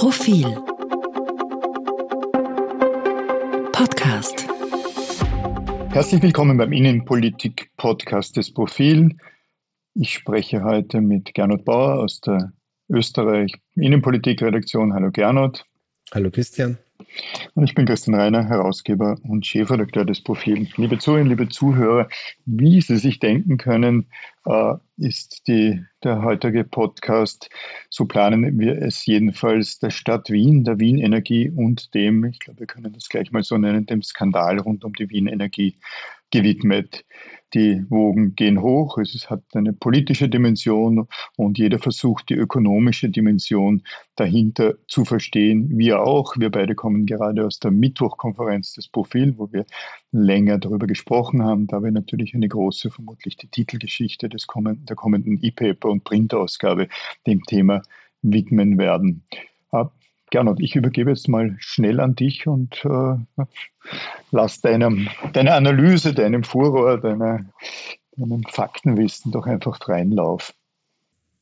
Profil Podcast Herzlich willkommen beim Innenpolitik-Podcast des Profil. Ich spreche heute mit Gernot Bauer aus der Österreich Innenpolitik-Redaktion. Hallo Gernot. Hallo Christian. Und ich bin Christian Reiner, Herausgeber und Chefredakteur des Profils. Liebe Zuhörerinnen, liebe Zuhörer, wie Sie sich denken können, äh, ist die, der heutige Podcast, so planen wir es jedenfalls, der Stadt Wien, der Wien Energie und dem, ich glaube, wir können das gleich mal so nennen, dem Skandal rund um die Wien Energie gewidmet. Die Wogen gehen hoch, es hat eine politische Dimension und jeder versucht, die ökonomische Dimension dahinter zu verstehen. Wir auch. Wir beide kommen gerade aus der Mittwochkonferenz des Profil, wo wir länger darüber gesprochen haben, da wir natürlich eine große, vermutlich die Titelgeschichte des kommenden, der kommenden E-Paper und Printausgabe dem Thema widmen werden. Gernot, ich übergebe jetzt mal schnell an dich und äh, lass deinem, deine Analyse, deinem Furor, deiner, deinem Faktenwissen doch einfach freien Lauf.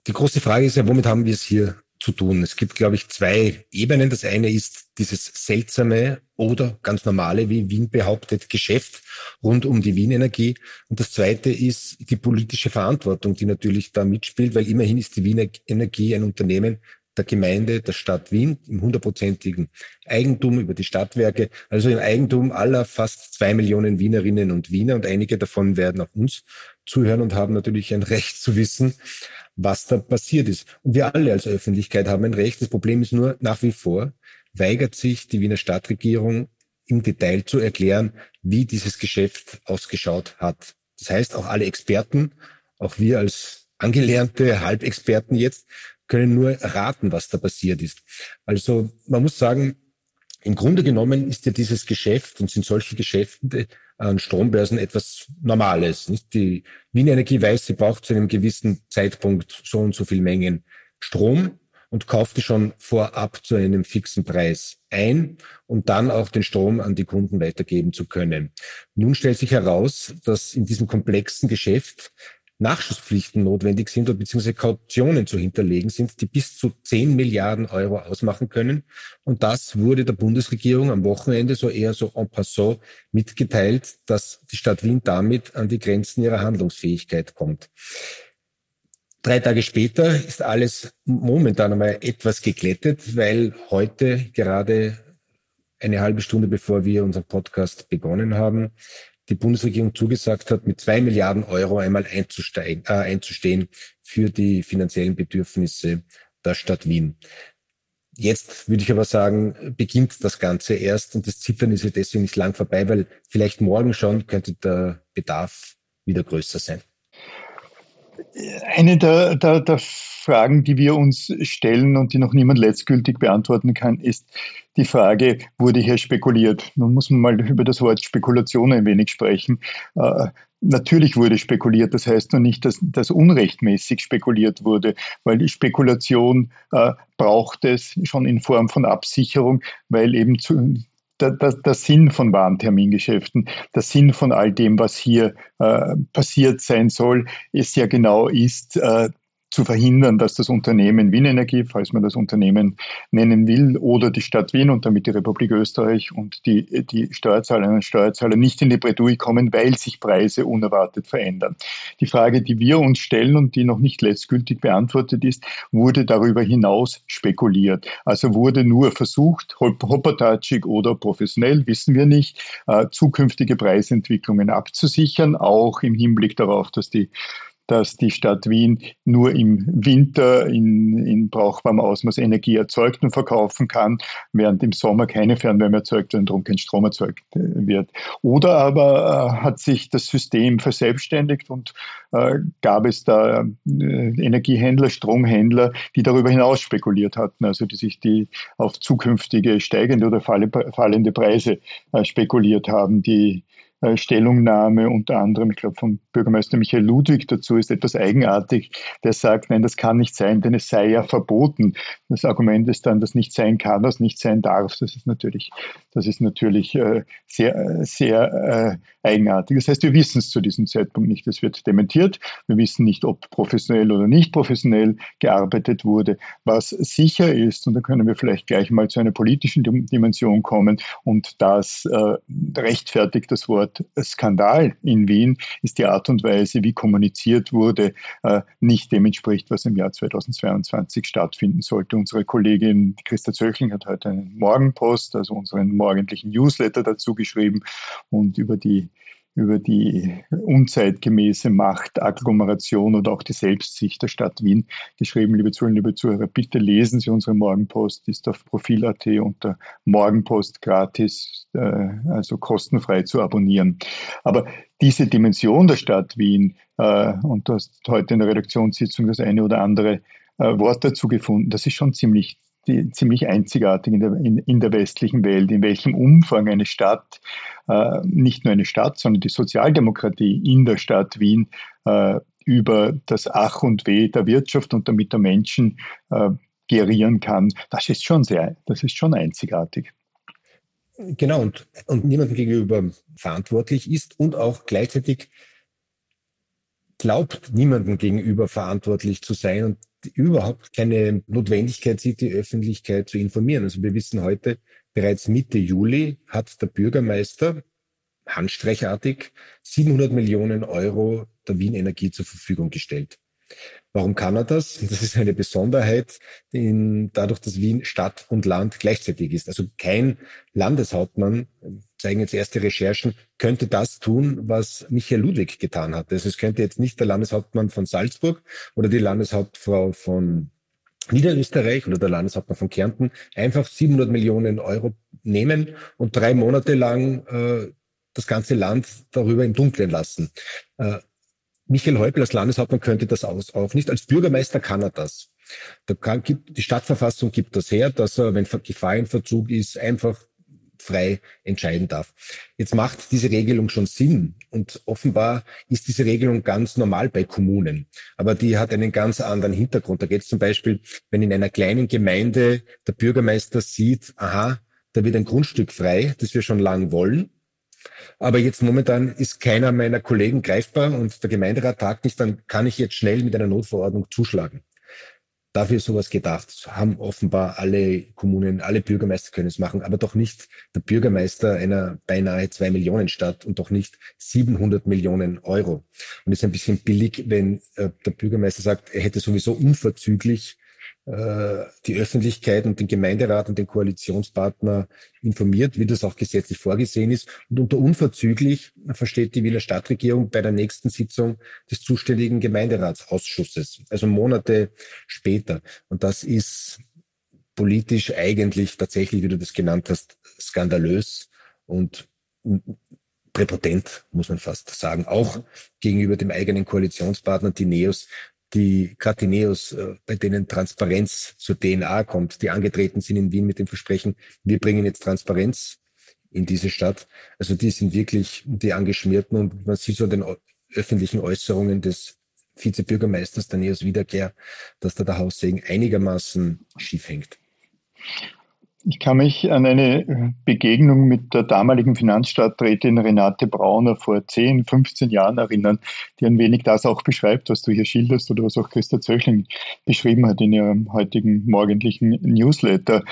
Die große Frage ist ja, womit haben wir es hier zu tun? Es gibt, glaube ich, zwei Ebenen. Das eine ist dieses seltsame oder ganz normale, wie Wien behauptet, Geschäft rund um die Wienenergie. Und das zweite ist die politische Verantwortung, die natürlich da mitspielt, weil immerhin ist die Wienenergie ein Unternehmen, der Gemeinde der Stadt Wien im hundertprozentigen Eigentum über die Stadtwerke, also im Eigentum aller fast zwei Millionen Wienerinnen und Wiener und einige davon werden auch uns zuhören und haben natürlich ein Recht zu wissen, was da passiert ist. Und wir alle als Öffentlichkeit haben ein Recht. Das Problem ist nur nach wie vor, weigert sich die Wiener Stadtregierung im Detail zu erklären, wie dieses Geschäft ausgeschaut hat. Das heißt, auch alle Experten, auch wir als angelernte Halbexperten jetzt, können nur raten, was da passiert ist. Also man muss sagen, im Grunde genommen ist ja dieses Geschäft und sind solche Geschäfte an Strombörsen etwas Normales. Nicht? Die Wien Energie weiß, sie braucht zu einem gewissen Zeitpunkt so und so viel Mengen Strom und kauft die schon vorab zu einem fixen Preis ein, um dann auch den Strom an die Kunden weitergeben zu können. Nun stellt sich heraus, dass in diesem komplexen Geschäft Nachschusspflichten notwendig sind oder beziehungsweise Kautionen zu hinterlegen sind, die bis zu 10 Milliarden Euro ausmachen können. Und das wurde der Bundesregierung am Wochenende so eher so en passant mitgeteilt, dass die Stadt Wien damit an die Grenzen ihrer Handlungsfähigkeit kommt. Drei Tage später ist alles momentan einmal etwas geglättet, weil heute gerade eine halbe Stunde bevor wir unseren Podcast begonnen haben, die Bundesregierung zugesagt hat, mit zwei Milliarden Euro einmal einzusteigen, äh, einzustehen für die finanziellen Bedürfnisse der Stadt Wien. Jetzt würde ich aber sagen, beginnt das Ganze erst und das Zittern ist ja deswegen nicht lang vorbei, weil vielleicht morgen schon könnte der Bedarf wieder größer sein. Eine der, der, der Fragen, die wir uns stellen und die noch niemand letztgültig beantworten kann, ist die Frage, wurde hier spekuliert? Nun muss man mal über das Wort Spekulation ein wenig sprechen. Äh, natürlich wurde spekuliert, das heißt noch nicht, dass, dass unrechtmäßig spekuliert wurde, weil die Spekulation äh, braucht es schon in Form von Absicherung, weil eben zu, der, der, der, Sinn von Warentermingeschäften, der Sinn von all dem, was hier äh, passiert sein soll, es ja genau ist, äh, zu verhindern, dass das Unternehmen Wien Energie, falls man das Unternehmen nennen will, oder die Stadt Wien und damit die Republik Österreich und die, die Steuerzahlerinnen und Steuerzahler nicht in die Bredouille kommen, weil sich Preise unerwartet verändern. Die Frage, die wir uns stellen und die noch nicht letztgültig beantwortet ist, wurde darüber hinaus spekuliert. Also wurde nur versucht, hoppertatschig oder professionell, wissen wir nicht, äh, zukünftige Preisentwicklungen abzusichern, auch im Hinblick darauf, dass die dass die Stadt Wien nur im Winter in, in brauchbarem Ausmaß Energie erzeugt und verkaufen kann, während im Sommer keine Fernwärme erzeugt und darum kein Strom erzeugt äh, wird. Oder aber äh, hat sich das System verselbstständigt und äh, gab es da äh, Energiehändler, Stromhändler, die darüber hinaus spekuliert hatten, also die sich die auf zukünftige steigende oder fallende Preise äh, spekuliert haben, die Stellungnahme unter anderem, ich glaube, vom Bürgermeister Michael Ludwig dazu ist etwas eigenartig. Der sagt, nein, das kann nicht sein, denn es sei ja verboten. Das Argument ist dann, dass nicht sein kann, das nicht sein darf. Das ist natürlich, das ist natürlich äh, sehr, sehr äh, eigenartig. Das heißt, wir wissen es zu diesem Zeitpunkt nicht. Es wird dementiert. Wir wissen nicht, ob professionell oder nicht professionell gearbeitet wurde. Was sicher ist, und da können wir vielleicht gleich mal zu einer politischen Dimension kommen, und das äh, rechtfertigt das Wort Skandal in Wien, ist die Art und Weise, wie kommuniziert wurde, äh, nicht dem was im Jahr 2022 stattfinden sollte. Unsere Kollegin Christa Zöchling hat heute einen Morgenpost, also unseren morgendlichen Newsletter dazu geschrieben und über die über die unzeitgemäße Macht, Agglomeration oder auch die Selbstsicht der Stadt Wien geschrieben. Liebe Zuhörer, liebe Zuhörer, bitte lesen Sie unsere Morgenpost, ist auf Profil.at unter Morgenpost gratis, äh, also kostenfrei zu abonnieren. Aber diese Dimension der Stadt Wien, äh, und du hast heute in der Redaktionssitzung das eine oder andere äh, Wort dazu gefunden, das ist schon ziemlich die, ziemlich einzigartig in der, in, in der westlichen Welt, in welchem Umfang eine Stadt, äh, nicht nur eine Stadt, sondern die Sozialdemokratie in der Stadt Wien äh, über das Ach und Weh der Wirtschaft und damit der Menschen äh, gerieren kann, das ist schon sehr, das ist schon einzigartig. Genau, und, und niemandem gegenüber verantwortlich ist und auch gleichzeitig glaubt, niemandem gegenüber verantwortlich zu sein und überhaupt keine Notwendigkeit sieht, die Öffentlichkeit zu informieren. Also wir wissen heute, bereits Mitte Juli hat der Bürgermeister handstreichartig 700 Millionen Euro der Wien Energie zur Verfügung gestellt. Warum kann er das? Das ist eine Besonderheit, in, dadurch, dass Wien Stadt und Land gleichzeitig ist. Also kein Landeshauptmann, zeigen jetzt erste Recherchen, könnte das tun, was Michael Ludwig getan hat. Also es könnte jetzt nicht der Landeshauptmann von Salzburg oder die Landeshauptfrau von Niederösterreich oder der Landeshauptmann von Kärnten einfach 700 Millionen Euro nehmen und drei Monate lang äh, das ganze Land darüber im Dunkeln lassen. Äh, Michael Häupl als Landeshauptmann könnte das aus, auch nicht. Als Bürgermeister kann er das. Da kann, gibt, die Stadtverfassung gibt das her, dass er, wenn Gefahr in Verzug ist, einfach frei entscheiden darf. Jetzt macht diese Regelung schon Sinn und offenbar ist diese Regelung ganz normal bei Kommunen, aber die hat einen ganz anderen Hintergrund. Da geht es zum Beispiel, wenn in einer kleinen Gemeinde der Bürgermeister sieht, aha, da wird ein Grundstück frei, das wir schon lang wollen, aber jetzt momentan ist keiner meiner Kollegen greifbar und der Gemeinderat tagt nicht, dann kann ich jetzt schnell mit einer Notverordnung zuschlagen. Dafür ist sowas gedacht. Haben offenbar alle Kommunen, alle Bürgermeister können es machen, aber doch nicht der Bürgermeister einer beinahe zwei Millionen Stadt und doch nicht 700 Millionen Euro. Und es ist ein bisschen billig, wenn äh, der Bürgermeister sagt, er hätte sowieso unverzüglich die Öffentlichkeit und den Gemeinderat und den Koalitionspartner informiert, wie das auch gesetzlich vorgesehen ist. Und unter unverzüglich versteht die Wiener Stadtregierung bei der nächsten Sitzung des zuständigen Gemeinderatsausschusses, also Monate später. Und das ist politisch eigentlich tatsächlich, wie du das genannt hast, skandalös und präpotent, muss man fast sagen, auch gegenüber dem eigenen Koalitionspartner, die Neos, die Gratineos, äh, bei denen Transparenz zur DNA kommt, die angetreten sind in Wien mit dem Versprechen, wir bringen jetzt Transparenz in diese Stadt. Also die sind wirklich die Angeschmierten und man sieht so an den öffentlichen Äußerungen des Vizebürgermeisters Daniels Wiederkehr, dass da der Haussegen einigermaßen schief hängt. Ich kann mich an eine Begegnung mit der damaligen Finanzstadträtin Renate Brauner vor 10, 15 Jahren erinnern, die ein wenig das auch beschreibt, was du hier schilderst oder was auch Christa Zöchling beschrieben hat in ihrem heutigen morgendlichen Newsletter.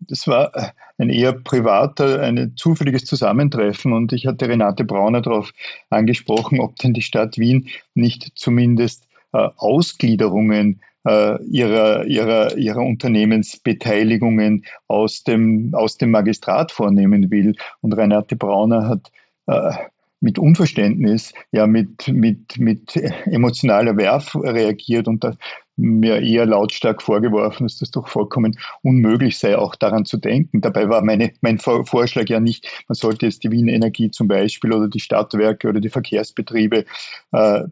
Das war ein eher privater, ein zufälliges Zusammentreffen und ich hatte Renate Brauner darauf angesprochen, ob denn die Stadt Wien nicht zumindest äh, Ausgliederungen äh, ihrer, ihrer, ihrer Unternehmensbeteiligungen aus dem, aus dem Magistrat vornehmen will. Und Renate Brauner hat äh, mit Unverständnis, ja mit, mit, mit emotionaler Werf reagiert und da mir eher lautstark vorgeworfen, dass das doch vollkommen unmöglich sei, auch daran zu denken. Dabei war meine, mein Vorschlag ja nicht, man sollte jetzt die Wien Energie zum Beispiel oder die Stadtwerke oder die Verkehrsbetriebe äh,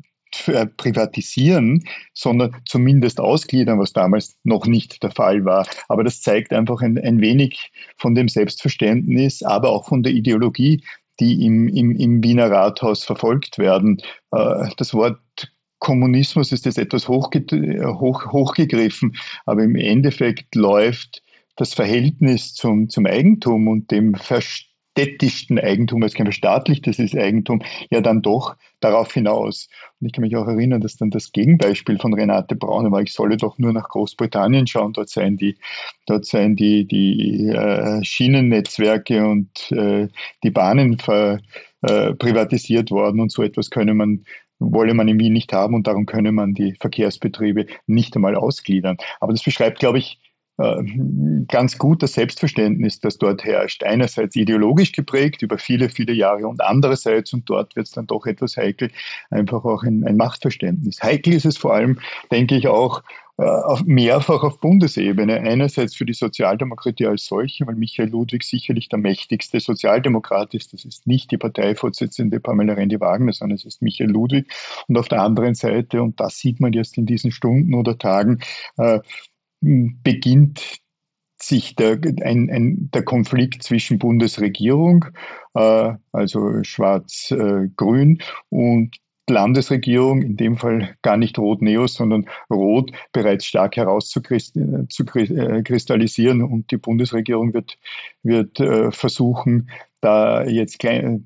äh, privatisieren, sondern zumindest ausgliedern, was damals noch nicht der Fall war. Aber das zeigt einfach ein, ein wenig von dem Selbstverständnis, aber auch von der Ideologie die im, im, im Wiener Rathaus verfolgt werden. Äh, das Wort Kommunismus ist jetzt etwas hochge hoch, hochgegriffen, aber im Endeffekt läuft das Verhältnis zum, zum Eigentum und dem Verständnis städtischsten Eigentum, es kein verstaatlichtes ist Eigentum, ja dann doch darauf hinaus. Und ich kann mich auch erinnern, dass dann das Gegenbeispiel von Renate Braun war, ich solle doch nur nach Großbritannien schauen, dort seien die, dort seien die, die äh, Schienennetzwerke und äh, die Bahnen ver, äh, privatisiert worden und so etwas könne man wolle man in Wien nicht haben und darum könne man die Verkehrsbetriebe nicht einmal ausgliedern. Aber das beschreibt, glaube ich, ganz gut das Selbstverständnis, das dort herrscht. Einerseits ideologisch geprägt über viele, viele Jahre und andererseits, und dort wird es dann doch etwas heikel, einfach auch ein, ein Machtverständnis. Heikel ist es vor allem, denke ich, auch äh, auf, mehrfach auf Bundesebene. Einerseits für die Sozialdemokratie als solche, weil Michael Ludwig sicherlich der mächtigste Sozialdemokrat ist. Das ist nicht die Parteivorsitzende Pamela Rendi-Wagner, sondern es ist Michael Ludwig. Und auf der anderen Seite, und das sieht man jetzt in diesen Stunden oder Tagen, äh, beginnt sich der, ein, ein, der Konflikt zwischen Bundesregierung, äh, also schwarz-grün, äh, und Landesregierung, in dem Fall gar nicht Rot-Neos, sondern Rot, bereits stark herauszukristallisieren. Äh, und die Bundesregierung wird, wird äh, versuchen, da jetzt,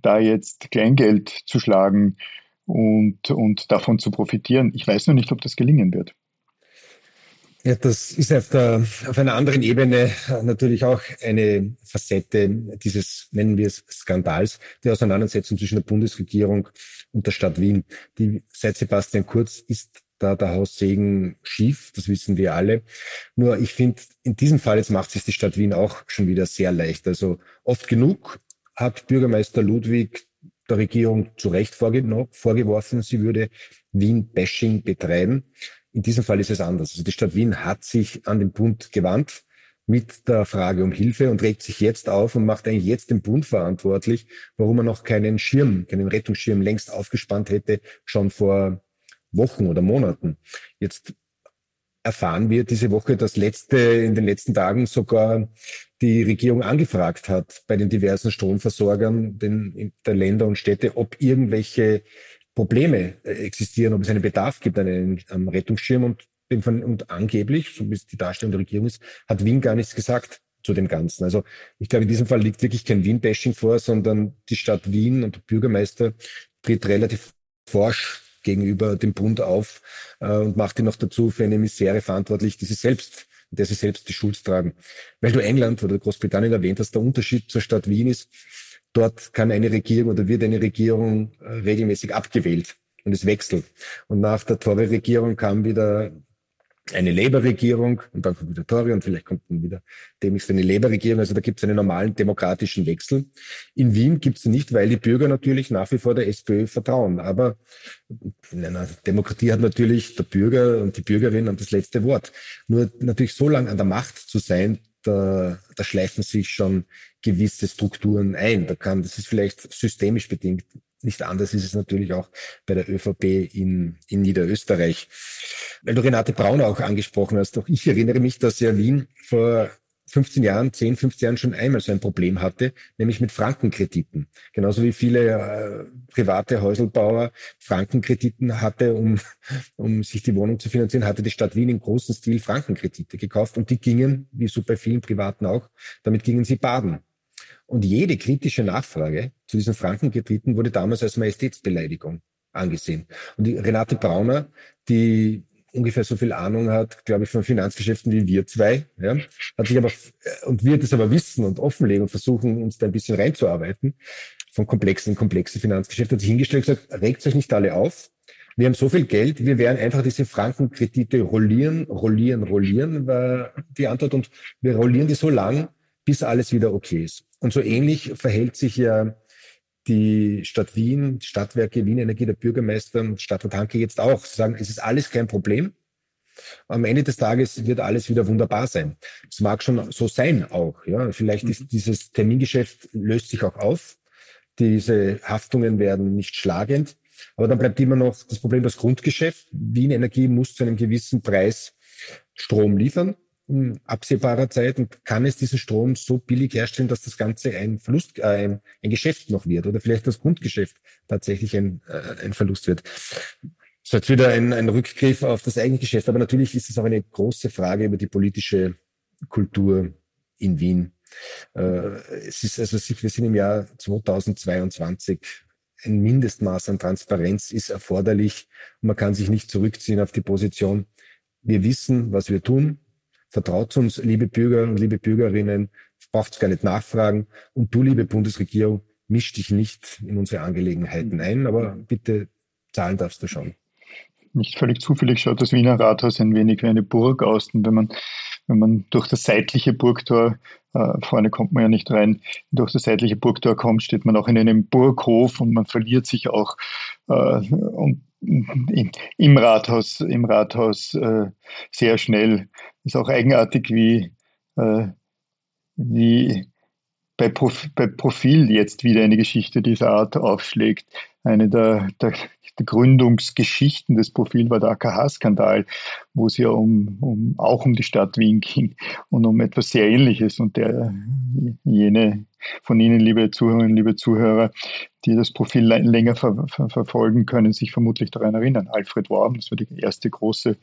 da jetzt Kleingeld zu schlagen und, und davon zu profitieren. Ich weiß noch nicht, ob das gelingen wird. Ja, das ist auf, der, auf einer anderen Ebene natürlich auch eine Facette dieses, nennen wir es, Skandals, die Auseinandersetzung zwischen der Bundesregierung und der Stadt Wien. Die seit Sebastian Kurz ist da der Haussegen schief, das wissen wir alle. Nur ich finde, in diesem Fall jetzt macht sich die Stadt Wien auch schon wieder sehr leicht. Also oft genug hat Bürgermeister Ludwig der Regierung zu Recht vorgeworfen, sie würde Wien-Bashing betreiben. In diesem Fall ist es anders. Also die Stadt Wien hat sich an den Bund gewandt mit der Frage um Hilfe und regt sich jetzt auf und macht eigentlich jetzt den Bund verantwortlich, warum er noch keinen Schirm, keinen Rettungsschirm längst aufgespannt hätte, schon vor Wochen oder Monaten. Jetzt erfahren wir diese Woche, dass letzte, in den letzten Tagen sogar die Regierung angefragt hat bei den diversen Stromversorgern den, der Länder und Städte, ob irgendwelche Probleme äh, existieren, ob es einen Bedarf gibt an einem Rettungsschirm und, und angeblich, so wie es die Darstellung der Regierung ist, hat Wien gar nichts gesagt zu dem Ganzen. Also ich glaube, in diesem Fall liegt wirklich kein Wien-Bashing vor, sondern die Stadt Wien und der Bürgermeister tritt relativ forsch gegenüber dem Bund auf äh, und macht ihn noch dazu für eine Misere verantwortlich, die sie selbst, der sie selbst die Schuld tragen. Weil du England oder Großbritannien erwähnt hast, der Unterschied zur Stadt Wien ist, Dort kann eine Regierung oder wird eine Regierung äh, regelmäßig abgewählt und es wechselt. Und nach der Tory-Regierung kam wieder eine Labour-Regierung und dann kommt wieder Tory und vielleicht kommt dann wieder demnächst eine Labour-Regierung. Also da gibt es einen normalen demokratischen Wechsel. In Wien gibt es nicht, weil die Bürger natürlich nach wie vor der SPÖ vertrauen. Aber in einer Demokratie hat natürlich der Bürger und die Bürgerin das letzte Wort. Nur natürlich so lange an der Macht zu sein, da, da schleifen sich schon gewisse Strukturen ein. Da kann, das ist vielleicht systemisch bedingt. Nicht anders ist es natürlich auch bei der ÖVP in, in Niederösterreich. Weil du Renate Braun auch angesprochen hast, auch ich erinnere mich, dass ja Wien vor 15 Jahren, 10, 15 Jahren schon einmal so ein Problem hatte, nämlich mit Frankenkrediten. Genauso wie viele äh, private Häuselbauer Frankenkrediten hatte, um, um sich die Wohnung zu finanzieren, hatte die Stadt Wien im großen Stil Frankenkredite gekauft und die gingen, wie so bei vielen Privaten auch, damit gingen sie baden. Und jede kritische Nachfrage zu diesen Frankenkrediten wurde damals als Majestätsbeleidigung angesehen. Und die Renate Brauner, die ungefähr so viel Ahnung hat, glaube ich, von Finanzgeschäften wie wir zwei, ja, hat sich aber, und wir das aber wissen und offenlegen und versuchen, uns da ein bisschen reinzuarbeiten, von komplexen in komplexe Finanzgeschäfte, hat sich hingestellt und gesagt, regt euch nicht alle auf. Wir haben so viel Geld, wir werden einfach diese Frankenkredite rollieren, rollieren, rollieren, war die Antwort. Und wir rollieren die so lang, bis alles wieder okay ist. Und so ähnlich verhält sich ja die Stadt Wien, Stadtwerke Wien Energie, der Bürgermeister und Stadtrat Hanke jetzt auch. Sie sagen, es ist alles kein Problem. Am Ende des Tages wird alles wieder wunderbar sein. Es mag schon so sein auch. Ja, vielleicht mhm. ist dieses Termingeschäft löst sich auch auf. Diese Haftungen werden nicht schlagend. Aber dann bleibt immer noch das Problem das Grundgeschäft. Wien Energie muss zu einem gewissen Preis Strom liefern. In absehbarer Zeit und kann es diesen Strom so billig herstellen, dass das Ganze ein Verlust, äh, ein, ein Geschäft noch wird oder vielleicht das Grundgeschäft tatsächlich ein, äh, ein Verlust wird. So jetzt wieder ein, ein Rückgriff auf das eigene Geschäft, aber natürlich ist es auch eine große Frage über die politische Kultur in Wien. Äh, es ist also, wir sind im Jahr 2022 ein Mindestmaß an Transparenz ist erforderlich. Man kann sich nicht zurückziehen auf die Position, wir wissen, was wir tun. Vertraut uns, liebe Bürger und liebe Bürgerinnen, braucht es gar nicht nachfragen. Und du, liebe Bundesregierung, misch dich nicht in unsere Angelegenheiten ein, aber bitte zahlen darfst du schon. Nicht völlig zufällig schaut das Wiener Rathaus ein wenig wie eine Burg aus. Und wenn man, wenn man durch das seitliche Burgtor, äh, vorne kommt man ja nicht rein, durch das seitliche Burgtor kommt, steht man auch in einem Burghof und man verliert sich auch äh, und im Rathaus, im Rathaus äh, sehr schnell. Ist auch eigenartig, wie, äh, wie bei, Prof bei Profil jetzt wieder eine Geschichte dieser Art aufschlägt. Eine der, der, der Gründungsgeschichten des Profil war der AKH-Skandal, wo es ja um, um, auch um die Stadt Wien ging und um etwas sehr Ähnliches. Und der, jene von Ihnen, liebe Zuhörerinnen, liebe Zuhörer, die das Profil länger ver ver verfolgen können, sich vermutlich daran erinnern. Alfred Worm, das war die erste große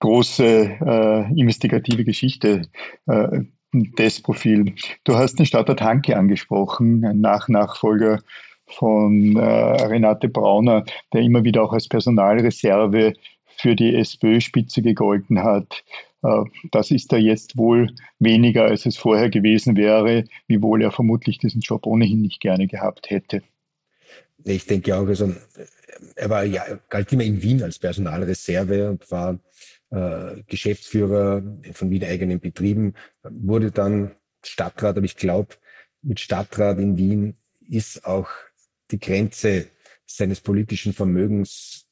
große äh, investigative Geschichte äh, des Profil. Du hast den Stadtrat Hanke angesprochen, ein Nachnachfolger von äh, Renate Brauner, der immer wieder auch als Personalreserve für die SPÖ-Spitze gegolten hat. Äh, das ist da jetzt wohl weniger, als es vorher gewesen wäre, wiewohl er vermutlich diesen Job ohnehin nicht gerne gehabt hätte. Ich denke auch, also er war ja, galt immer in Wien als Personalreserve und war äh, Geschäftsführer von Wien eigenen Betrieben, wurde dann Stadtrat, aber ich glaube, mit Stadtrat in Wien ist auch die Grenze seines politischen Vermögens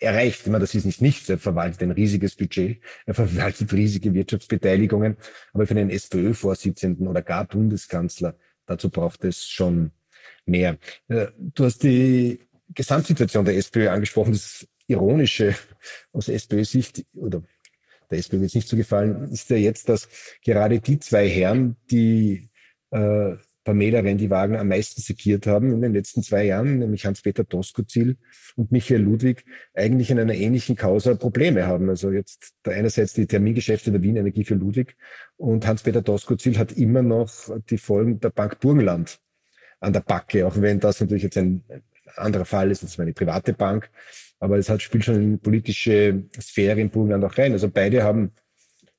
erreicht. Ich meine, das ist nicht nichts. Er verwaltet ein riesiges Budget, er verwaltet riesige Wirtschaftsbeteiligungen, aber für einen SPÖ-Vorsitzenden oder gar Bundeskanzler, dazu braucht es schon mehr. Äh, du hast die Gesamtsituation der SPÖ angesprochen. Das Ironische aus SPÖ-Sicht, oder der SPÖ wird es nicht so gefallen, ist ja jetzt, dass gerade die zwei Herren, die äh, Pamela Rendi-Wagner am meisten sekiert haben in den letzten zwei Jahren, nämlich Hans-Peter Doskozil und Michael Ludwig, eigentlich in einer ähnlichen Causa Probleme haben. Also jetzt einerseits die Termingeschäfte der Wien Energie für Ludwig und Hans-Peter Doskozil hat immer noch die Folgen der Bank Burgenland an der Backe, auch wenn das natürlich jetzt ein anderer Fall ist, das ist eine private Bank, aber es hat, spielt schon in politische Sphäre in Burgenland auch rein. Also beide haben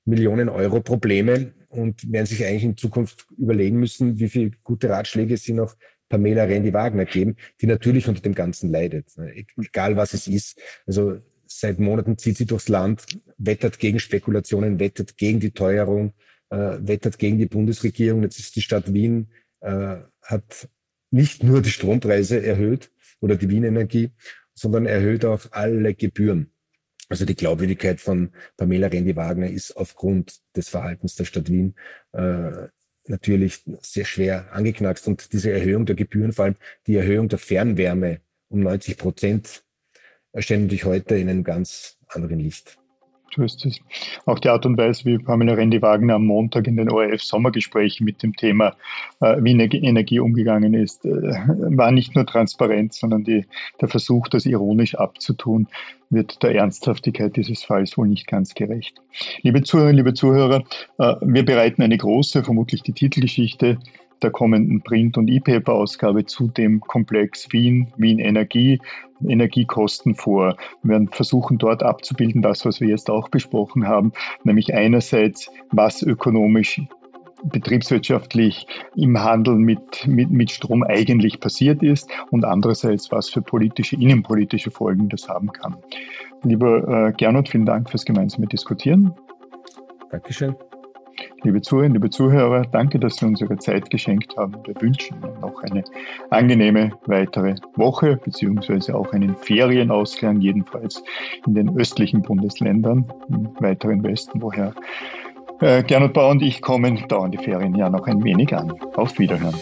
Millionen Euro Probleme und werden sich eigentlich in Zukunft überlegen müssen, wie viele gute Ratschläge sie noch Pamela Rendi-Wagner geben, die natürlich unter dem Ganzen leidet. Ne? Egal was es ist. Also seit Monaten zieht sie durchs Land, wettert gegen Spekulationen, wettert gegen die Teuerung, äh, wettert gegen die Bundesregierung. Jetzt ist die Stadt Wien, äh, hat nicht nur die Strompreise erhöht oder die Wien Energie, sondern erhöht auch alle Gebühren. Also die Glaubwürdigkeit von Pamela Rendi-Wagner ist aufgrund des Verhaltens der Stadt Wien äh, natürlich sehr schwer angeknackst. Und diese Erhöhung der Gebühren, vor allem die Erhöhung der Fernwärme um 90 Prozent, erstellen natürlich heute in einem ganz anderen Licht. So. Auch die Art und Weise, wie Pamela Rendi-Wagner am Montag in den ORF-Sommergesprächen mit dem Thema äh, wie Energie umgegangen ist, äh, war nicht nur transparent, sondern die, der Versuch, das ironisch abzutun, wird der Ernsthaftigkeit dieses Falls wohl nicht ganz gerecht. Liebe Zuhörerinnen, liebe Zuhörer, äh, wir bereiten eine große, vermutlich die Titelgeschichte der kommenden Print- und E-Paper-Ausgabe zu dem Komplex Wien, Wien Energie, Energiekosten vor. Wir werden versuchen, dort abzubilden, das, was wir jetzt auch besprochen haben, nämlich einerseits, was ökonomisch betriebswirtschaftlich im Handel mit, mit, mit Strom eigentlich passiert ist und andererseits, was für politische, innenpolitische Folgen das haben kann. Lieber äh, Gernot, vielen Dank fürs gemeinsame Diskutieren. Dankeschön. Liebe Zuhörerinnen, liebe Zuhörer, danke, dass Sie uns Ihre Zeit geschenkt haben. Wir wünschen Ihnen noch eine angenehme weitere Woche, beziehungsweise auch einen Ferienausklang, jedenfalls in den östlichen Bundesländern, im weiteren Westen, woher äh, Gernot Bauer und ich kommen, dauern die Ferien ja noch ein wenig an. Auf Wiederhören.